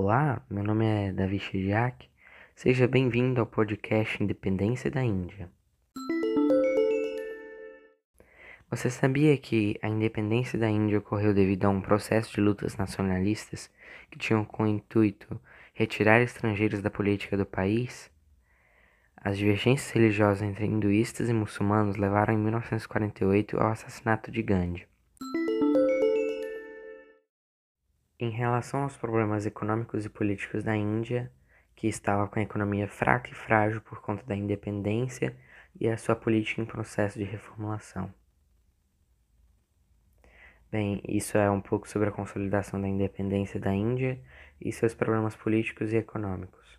Olá, meu nome é Davi Shidiak. Seja bem-vindo ao podcast Independência da Índia. Você sabia que a independência da Índia ocorreu devido a um processo de lutas nacionalistas que tinham como intuito retirar estrangeiros da política do país? As divergências religiosas entre hinduístas e muçulmanos levaram em 1948 ao assassinato de Gandhi. Em relação aos problemas econômicos e políticos da Índia, que estava com a economia fraca e frágil por conta da independência e a sua política em processo de reformulação. Bem, isso é um pouco sobre a consolidação da independência da Índia e seus problemas políticos e econômicos.